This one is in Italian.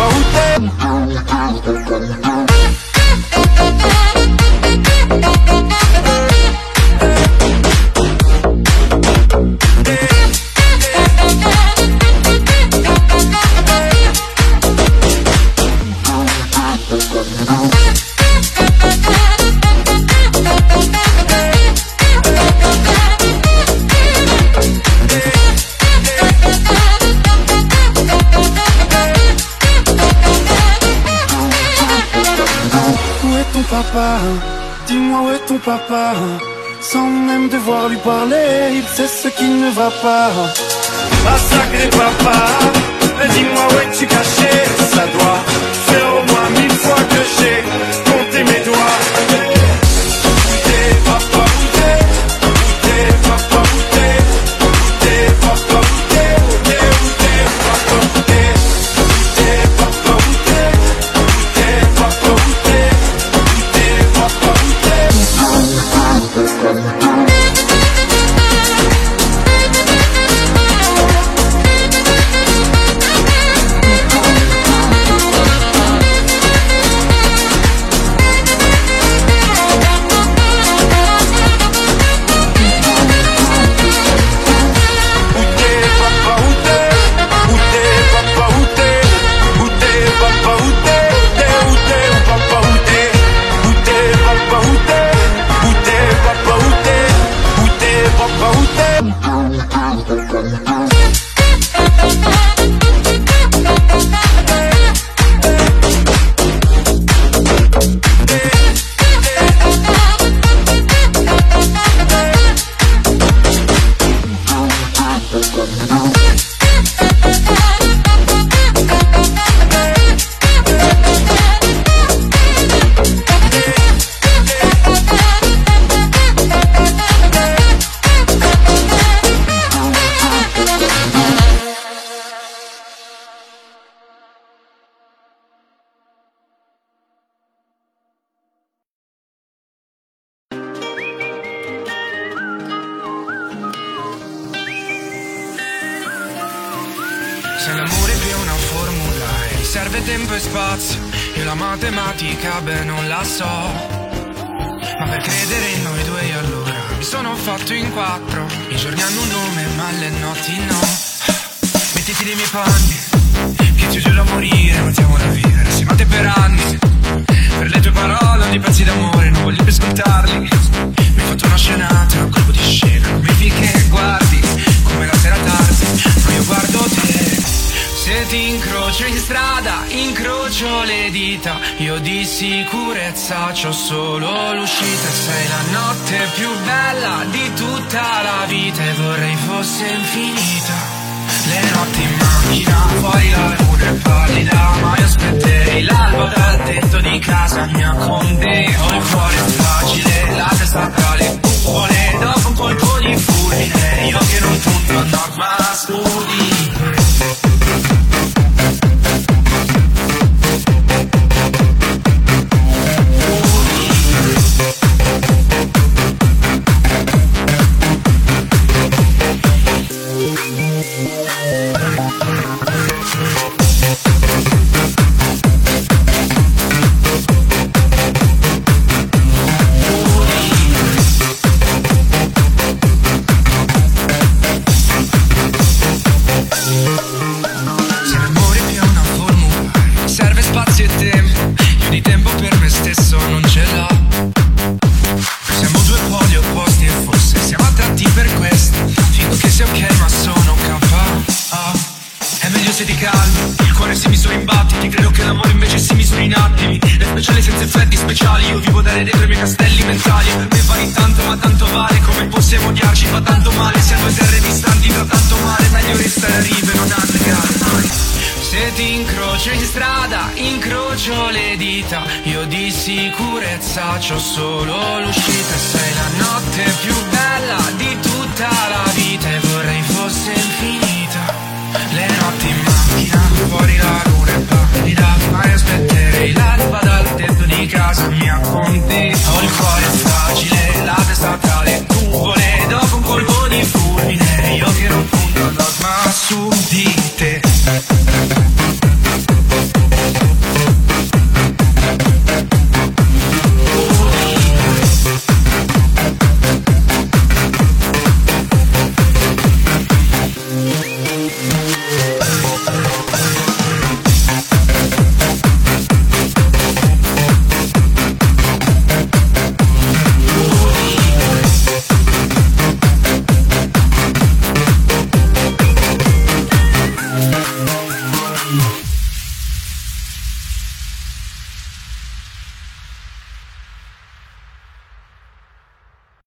Baute papa Dis-moi où est ton papa Sans même devoir lui parler, il sait ce qui ne va pas. Ah sacré papa, Thank you. Se l'amore più una formula e mi serve tempo e spazio, io la matematica beh non la so. Ma per credere in noi due allora mi sono fatto in quattro. I giorni hanno un nome ma le notti no. Mettiti nei miei panni, che ti giuro a morire, non siamo da vivere, si mate per anni. Per le tue incrocio in strada, incrocio le dita. Io di sicurezza c'ho solo l'uscita. Sei la notte più bella di tutta la vita e vorrei fosse infinita. Le notti in macchina, fuori la luna è pallida, ma io aspetterei l'alba dal tetto di casa mia con te. Ho il cuore Se ti calmi, il cuore si misura in battiti. Credo che l'amore invece si misuri in attimi. È speciale senza effetti speciali. Io vivo dare dentro i miei castelli mentali. Per me vali tanto, ma tanto vale. Come possiamo odiarci? Fa tanto male. Siamo terre distanti, fa tanto male. Meglio restare a rive, non mai. Se ti incrocio in strada, incrocio le dita. Io di sicurezza c'ho solo l'uscita. Sei la notte più bella di tutta la vita e vorrei fosse infinita. Le notti mi innamorerò